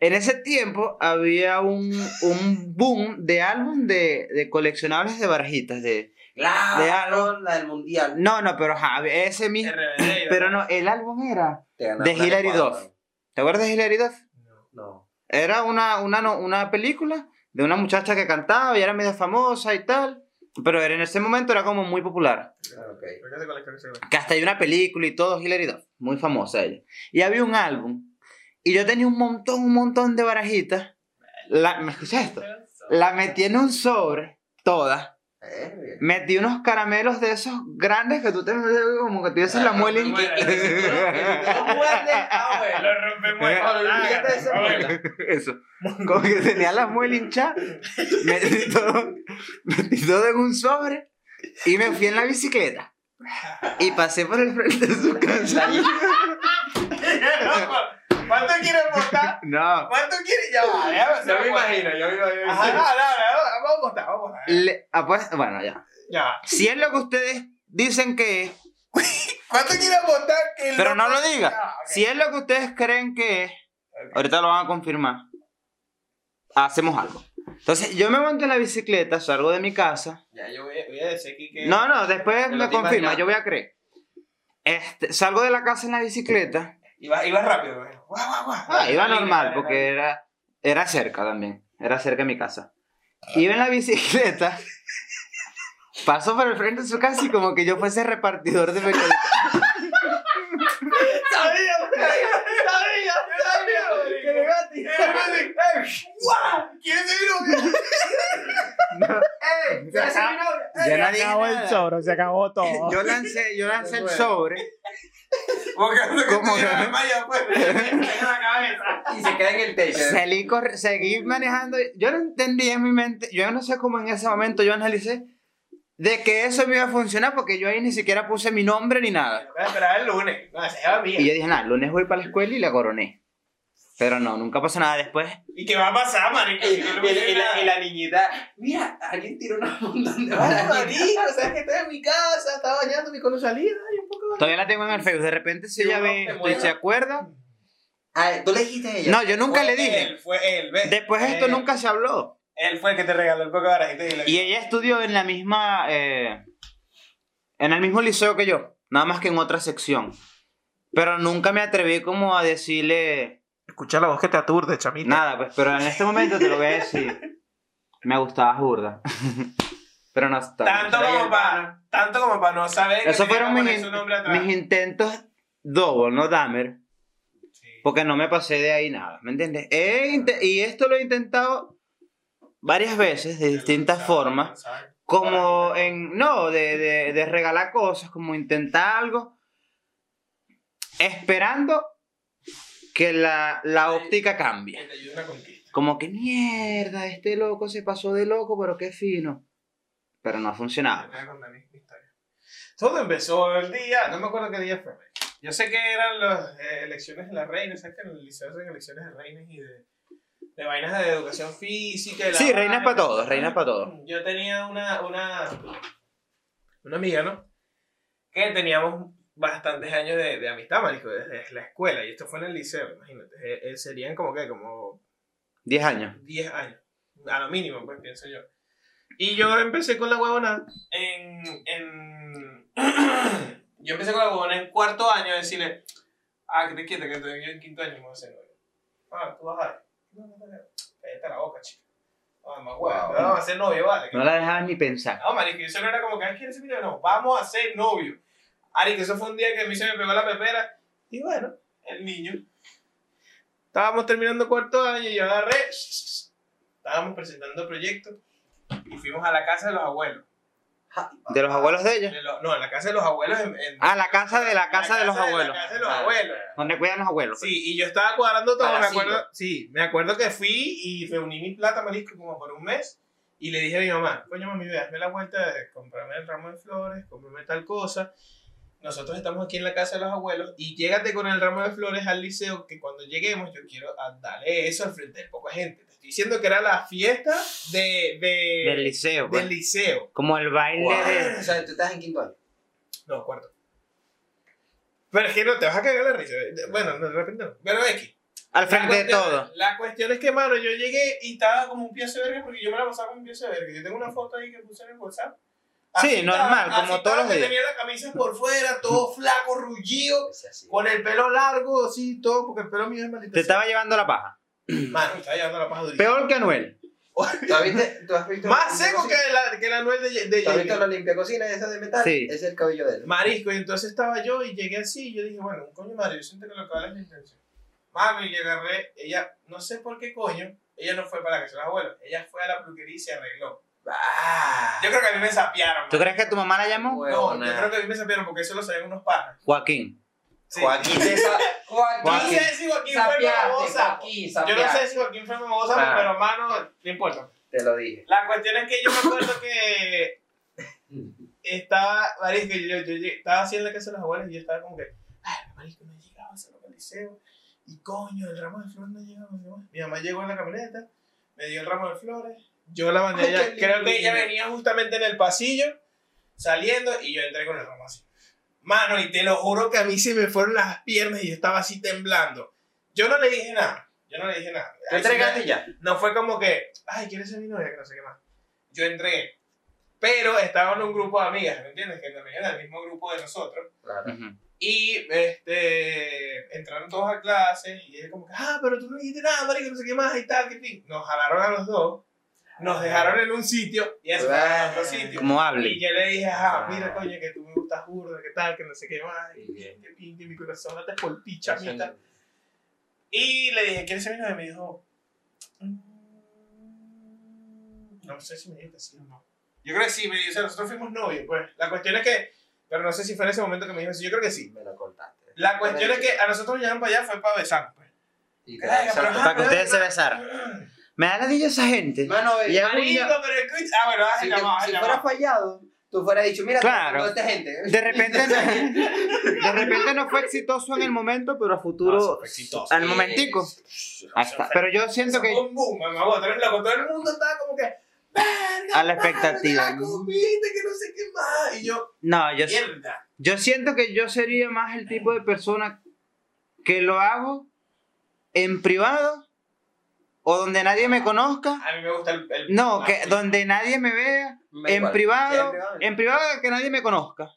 En ese tiempo había un, un boom de álbum de, de coleccionables de barajitas, de... Claro, De algo. la del mundial. No, no, pero ajá, ese mismo... RBD, Pero no, el álbum era. De la Hilary. Duff. ¿Te acuerdas de Hilary Duff? No. Era una, una, no- una película de una muchacha que cantaba y era medio famosa y tal. Pero era- en ese momento era como muy popular. Ok. ¿Por qué se colecciona ese güey? Que hasta hay una película y todo, Hilary Duff. Muy famosa ella. Y había un álbum. Y yo tenía un montón, un montón de barajitas. La, ¿Me escuchas esto? La metí en un sobre, todas. Metí unos caramelos de esos grandes que tú te como que tuvieses la Ah, muela muela. Eso. Como que tenía la muela hinchada, metí todo, metí todo en un sobre y me fui en la bicicleta. y pasé por el frente de su casa. ¿Cuánto quieres votar? No. ¿Cuánto quieres? Ya va, déjame hacer Yo me imagino, yo me imagino. Ajá, no, no, no, vamos a votar, vamos a votar. Le- ah, pues, bueno, ya. Ya va. Si es lo que ustedes dicen que es, ¿Cuánto quieres votar? Que pero no lo diga. Ah. Si es lo que ustedes creen que es, ahorita lo van a confirmar. Hacemos algo. Entonces, yo me monto en la bicicleta, salgo de mi casa. Ya, yo voy, a- voy a decir aquí que. No, no, después me confirma, yo voy a creer. Este, salgo de la casa en la bicicleta. Iba, iba rápido, güey. Guau, guau, guau. Ah, iba normal, porque era, era cerca también. Era cerca de mi casa. Iba en la bicicleta. Paso por el frente de su casa y como que yo fuese repartidor de periódicos. Sabía, güey. Que le va a tirar. ¡Guau! ¿Quién se vino? ¡Ey! ¡Ya dije nada. sobre, se acabó todo. Yo lancé, yo lancé el sobre. Buscando que pues. En la cabeza. Y se queda en el techo. Salí, seguí manejando. Yo no entendí en mi mente. Yo no sé cómo en ese momento yo analicé de que eso me iba a funcionar porque yo ahí ni siquiera puse mi nombre ni nada. Voy a esperar el lunes. No, se lleva mía. Y yo dije, nada, el lunes voy para la escuela y la coroné. Pero no, nunca pasó nada después. ¿Y qué va a pasar, marico? Y, Si no le y- pusiste y la, y la niñita, mira, alguien tiró una montón de Ay, balas. marico, ¿sabes que estoy en mi casa? Estaba bañándome cuando salí, ay, un poco de... Todavía la tengo en el Facebook. De repente si ella ve se acuerda. Ah, ¿Tú le dijiste a ella? No, yo nunca le dije. Él, fue él, ¿ves? Después esto Él- nunca se habló. Él fue el que te regaló el poco de barajito y le... Y ella estudió en la misma. eh, en el mismo liceo que yo. Nada más que en otra sección. Pero nunca me atreví como a decirle Escucha la voz que te aturde, chamita. nada, pues. Pero en este momento te lo voy a decir. Me gustaba burda. pero no está. Tanto como para... Tanto como para no saber que Esos fueron mis, poner su nombre atrás. mis intentos double, no Dahmer. Sí. Porque no me pasé de ahí nada, ¿me entiendes? He y esto lo he intentado varias veces, de distintas formas. Como en. No, de, de, de regalar cosas, como intentar algo. Esperando que la, la óptica cambie. Que te ayude una conquista. Como que mierda, este loco se pasó de loco, pero qué fino. Pero no ha funcionado. a. Todo empezó el día, no me acuerdo qué día fue. Yo sé que eran las eh, elecciones de la reina, ¿sabes que en el liceo hacen elecciones de reinas y de, de vainas de educación física? y la Sí, reinas para todos, reinas para todos. Yo tenía una, una, una amiga, ¿no? Que teníamos bastantes años de, de amistad, marico, desde la escuela, y esto fue en el liceo, imagínate. Eh, eh, serían como que, como 10 años. 10 años. A lo mínimo, pues pienso yo. Y yo empecé con la huevona en. en yo empecé con la huevona en cuarto año a decirle: Ah, que te quieta, que estoy yo en quinto año me voy a hacer novio. Ah, tú vas a ver. No, no, no, no. Cállate la boca, chica. Ah, más huevo. Wow. Vamos a ser novio, vale. No la dejabas ni pensar. No, marico, eso no era como que, ¿quieres ser mi novio? No, vamos a ser novio. Ari, que eso fue un día que a mí se me pegó la pepera. Y bueno, el niño. Estábamos terminando cuarto año y yo agarré. Estábamos presentando proyectos y fuimos a la casa de los abuelos. De los abuelos de ella. De los- no, en la casa de los abuelos. En, en- Ah, la casa de la casa de los La abuelos. casa de los abuelos. Donde cuidan los abuelos. Sí, y yo estaba cuadrando todo, me acuerdo, sí, me acuerdo que fui y reuní mi plata, marisco, como por un mes, y le dije a mi mamá, coño mami, ve, hazme la vuelta de comprarme el ramo de flores, comprarme tal cosa, nosotros estamos aquí en la casa de los abuelos, y llégate con el ramo de flores al liceo, que cuando lleguemos yo quiero a- darle eso al frente de poca gente. Te estoy diciendo que era la fiesta de, de- Del liceo. pues. del liceo. Como el baile de. O sea, tú estás en quinto año. No, cuarto. Pero es que no te vas a cagar la risa. Bueno, no, de repente no. Pero X. Al La frente de todo. La cuestión es que, mano, yo llegué y estaba como un pie de verga porque yo me la pasaba como un pie de verga. Yo tengo una foto ahí que puse en el WhatsApp. Sí, Así normal, estaba, como así todos estaba, los días. Tenía la camisa por fuera, todo flaco, rullido, con el pelo largo, así, todo, porque el pelo mío es maldito. Te estaba llevando la paja. Mano, estaba llevando la paja durísima. Peor que Anuel. ¿Tú has visto, tú has visto Más seco que la, que la nuez de, de? ¿Tú has visto la limpia cocina esa de metal? Sí. Es el cabello de él. Marisco, y entonces estaba yo y llegué así y yo dije, bueno, un coño madre, yo siento que lo que vale es la intención. Mami, y agarré, ella, no sé por qué coño, ella no fue para la casa de los abuelos, ella fue a la peluquería y se arregló. Ah, Yo creo que a mí me sapearon. ¿Tú crees que tu mamá la llamó? No, yo creo que a mí me sapearon porque eso lo sabían unos panas. Joaquín. Sí. Joaquín esa. Joaquín. Yo no sé si Joaquín fue famosa. Joaquín, Yo no sé si Joaquín fue famosa, Ah. pero mano, no importa. Te lo dije. La cuestión es que yo me acuerdo que estaba, marisco, yo, yo, yo estaba así en la casa de los abuelos y yo estaba como que, ay, marisco, no llegaba Lucas al liceo. Y coño, el ramo de flores no llegaba. no llegaba. Mi mamá llegó en la camioneta, me dio el ramo de flores. Yo la mandé Ay, ella. Creo que ella venía justamente en el pasillo, saliendo, y yo entré con el ramo así. Mano, y te lo juro que a mí se me fueron las piernas y yo estaba así temblando. Yo no le dije nada. Yo no le dije nada. ¿Te entregaste ya? no fue como que, ay, ¿quieres ser mi novia? Que no sé qué más. Yo entré. Pero estaba en un grupo de amigas, ¿me entiendes? Que también era el mismo grupo de nosotros. Claro. Y este, entraron todos a clases y él como que, ah, pero tú no dijiste nada, marico, no sé qué más y tal, que fin. Nos jalaron a los dos, nos dejaron en un sitio y eso a otro sitio. Como hable. Y yo le dije, ah, mira, coño, que tú me gustas burda, que tal, que no sé qué más, y que pin, que mi corazón late por ti, chamita. Y le dije, ¿quieres ser mi novia? Y me dijo, "Mm, no sé si me dijo que sí o no. Yo creo que sí, me dijo, o sea, nosotros fuimos novios, pues. La cuestión es que, pero no sé si fue en ese momento que me dijo sí, yo creo que sí. Me lo contaste. La cuestión es que a nosotros nos llevaron para allá fue para besar, pues. Y Ay. Para que ustedes se besaran. Me da la dicha esa gente. Mano, Y ya- Marico, pero escucha. Ah, bueno, si, ay, te- llamado, si llamado. fuera fallado, tú fueras dicho, mira, Claro. toda esta gente. De repente, de repente no fue exitoso en el momento, pero a No, futuro, eso fue exitoso. al momentico. Está. Pero yo siento Eso que un boom, mamá. Todo el mundo estaba como que. "Verga, a la expectativa. la comiste, que no sé qué más. Y yo, No, yo, mierda. yo siento que yo sería más el tipo de persona que lo hago en privado o donde nadie me conozca. A mí me gusta el. el No, que donde nadie me vea. Me En igual. privado, Sí, en privado que nadie me conozca.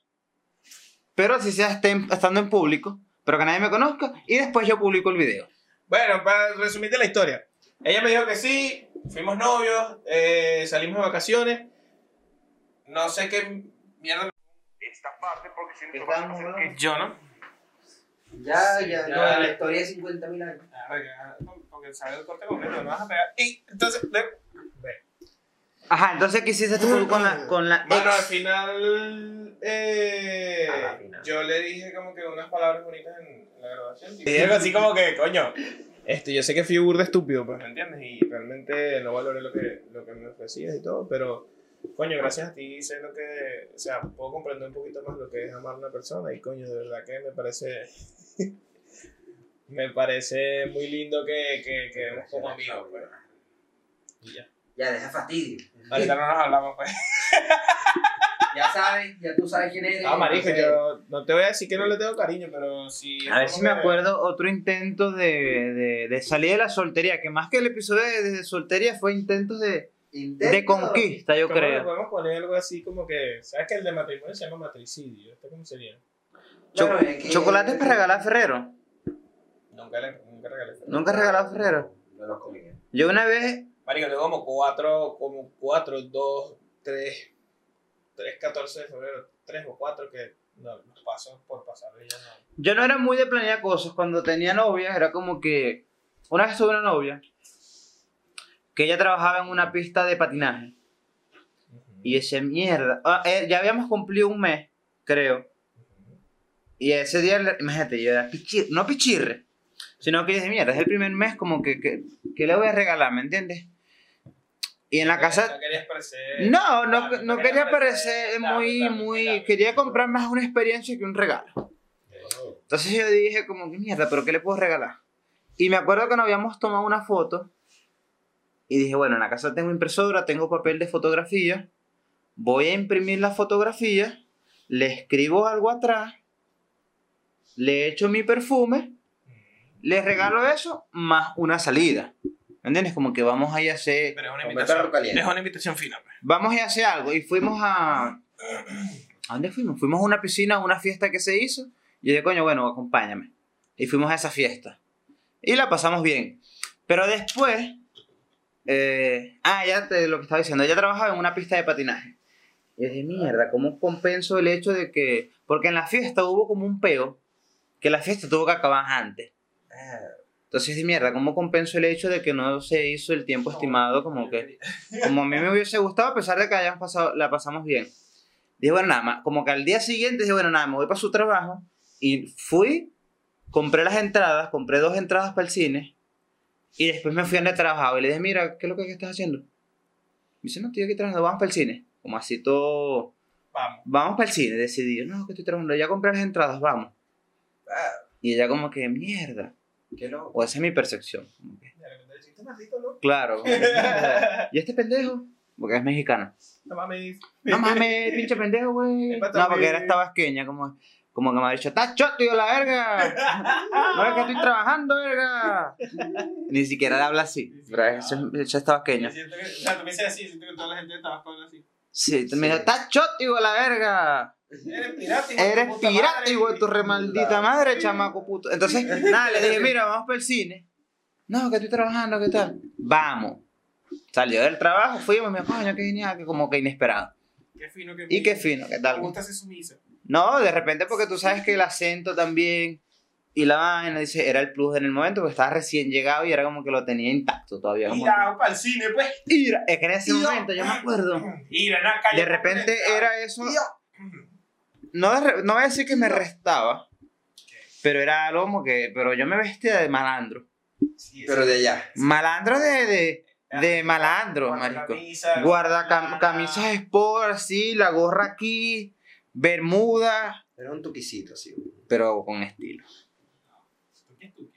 Pero si sea esté- estando en público, pero que nadie me conozca y después yo publico el video. Bueno, para resumirte la historia. Ella me dijo que sí, fuimos novios, eh, salimos de vacaciones. No sé qué mierda. esta parte porque si no a. Yo no. Ya, Sí, ya, no, la historia de 50 mil años. Ah, ya, Porque sabe el corte completo, no vas a pegar. Y entonces, ve. ve. Ajá, entonces ¿qué hiciste tú con la, con la Bueno, al ex? final, eh, final. yo le dije como que unas palabras bonitas en la grabación. Y dije algo así como que, coño, este, yo sé que fui burda estúpido, pues, ¿me entiendes? Y realmente no valoré lo que, lo que me ofrecías y todo, pero, coño, gracias a ti sé lo que, o sea, puedo comprender un poquito más lo que es amar a una persona y, coño, de verdad que me parece, me parece muy lindo que, que quedemos como amigos, pues. Y ya. Ya, deja fastidio. Ahorita no nos hablamos, pues. Ya sabes, ya tú sabes quién eres. Ah, marico, entonces- yo no te voy a decir que no le tengo cariño, pero sí. A ver si me acuerdo otro intento de, de, de salir de la soltería, que más que el episodio de, de soltería fue intentos de, Intento- de conquista, yo ¿Cómo le creo. podemos poner algo así como que. ¿Sabes que el de matrimonio se llama matricidio? ¿Esto cómo sería? Cho- Bueno, es que- ¿Chocolates para regalar a Ferrero? Nunca, le, nunca regalé. ¿Nunca has regalado Ferrero? No los comí. Yo una vez, Marico, tengo como cuatro, como cuatro, dos, tres, tres, 14 de febrero, tres o cuatro que no, paso por pasar y ya no. yo no era muy de planear cosas. Cuando tenía novia, era como que. Una vez tuve una novia que ella trabajaba en una pista de patinaje. Y ese mierda. ah, eh, ya habíamos cumplido un mes, creo. Y ese día, le- imagínate, yo era pichirre, no pichirre, sino que yo dije, mierda, es el primer mes, como que, que, que le voy a regalar, ¿me entiendes? Y en la casa. No querías parecer. No, no, no no quería parecer muy, claro, muy. claro. Quería comprar más una experiencia que un regalo. Entonces yo dije, como que mierda, ¿pero qué le puedo regalar? Y me acuerdo que nos habíamos tomado una foto. Y dije, bueno, en la casa tengo impresora, tengo papel de fotografía. Voy a imprimir la fotografía. Le escribo algo atrás. Le echo mi perfume. Le regalo eso más una salida. ¿Me entiendes? Como que vamos a ir a hacer. Pero es una invitación. Es una invitación fina, pues. Vamos a ir a hacer algo. Y fuimos a. ¿A dónde fuimos? Fuimos a una piscina, a una fiesta que se hizo. Y yo dije, coño, bueno, acompáñame. Y fuimos a esa fiesta. Y la pasamos bien. Pero después. eh, ah, ya te lo que estaba diciendo. Ella trabajaba en una pista de patinaje. Y dije, mierda, ¿cómo compenso el hecho de que. Porque en la fiesta hubo como un peo. Que la fiesta tuvo que acabar antes. Entonces, mierda, ¿cómo compenso el hecho de que no se hizo el tiempo estimado? Como que como a mí me hubiese gustado, a pesar de que hayamos pasado, la pasamos bien. Dije, bueno, nada más, como que al día siguiente dije, bueno, nada, me voy para su trabajo. Y fui, compré las entradas, compré dos entradas para el cine. Y después me fui a donde trabajaba y le dije, mira, ¿qué es lo que estás haciendo? Me dice, no, estoy aquí trabajando, vamos para el cine. Como así todo, Vamos. vamos para el cine, decidí, no, que estoy trabajando, ya compré las entradas, vamos. Ah, Y ella como que, mierda, qué loco. o esa es mi percepción. Claro. ¿Y este pendejo? Porque es mexicano. No mames. No mames, pinche pendejo, güey. No, porque era tabasqueña, como, como que me ha dicho, estás choto, yo la verga. No es que estoy trabajando, verga. Ni siquiera le habla así. Pero eso es, eso es tabasqueña. Siento que- O sea, tú me dices así, siento que toda la gente de Tabasco habla así. Sí, me dijo, estás choto, la verga. Eres pirata, hijo de tu Eres pirata, tu remaldita madre, chamaco puto. Entonces, nada, le dije, mira, vamos para el cine. No, que estoy trabajando, ¿qué tal? Vamos. Salió del trabajo, fuimos, mi coño, qué genial, que como que inesperado. Qué fino que Y qué fino, ¿qué Me tal? gusta ser sumisa. No, de repente porque tú sabes que el acento también y la vaina, dice, era el plus en el momento porque estaba recién llegado y era como que lo tenía intacto todavía. como Mira, para el cine, pues. "Ira", es que en ese momento, yo me acuerdo, Mira, na, calle de repente era eso, no, no voy a decir que me restaba, pero era algo como que, pero yo me vestía de malandro. Sí, Pero de allá. Malandro de, de, de malandro, marico. Camisa, Guarda cam- guarda- camisas sport, así, la gorra aquí, bermuda, Era un tuquicito, así. pero con estilo. ¿Qué es tú?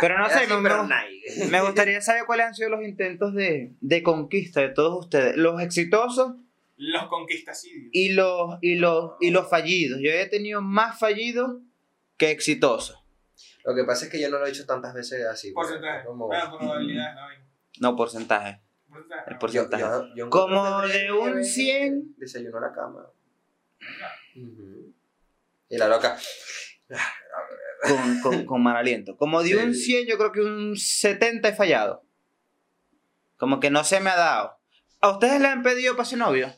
Pero no sé, me- pero me- Nike. Me gustaría saber cuáles han sido los intentos de, de conquista de todos ustedes. Los exitosos Los conquistacidios. y los, y los, y los fallidos. Yo he tenido más fallidos que exitosos. Lo que pasa es que yo no lo he hecho tantas veces así. pues, Porcentaje. como- Bueno, probabilidades, no, porcentaje. Porcentaje, El porcentaje. Yo- yo- yo en Como de un febrero 100. Desayuno a la cama. Y la loca. Con, con, con mal aliento. Como de Sí. un 100, yo creo que un 70 he fallado. Como que no se me ha dado. ¿A ustedes le han pedido para ser novio?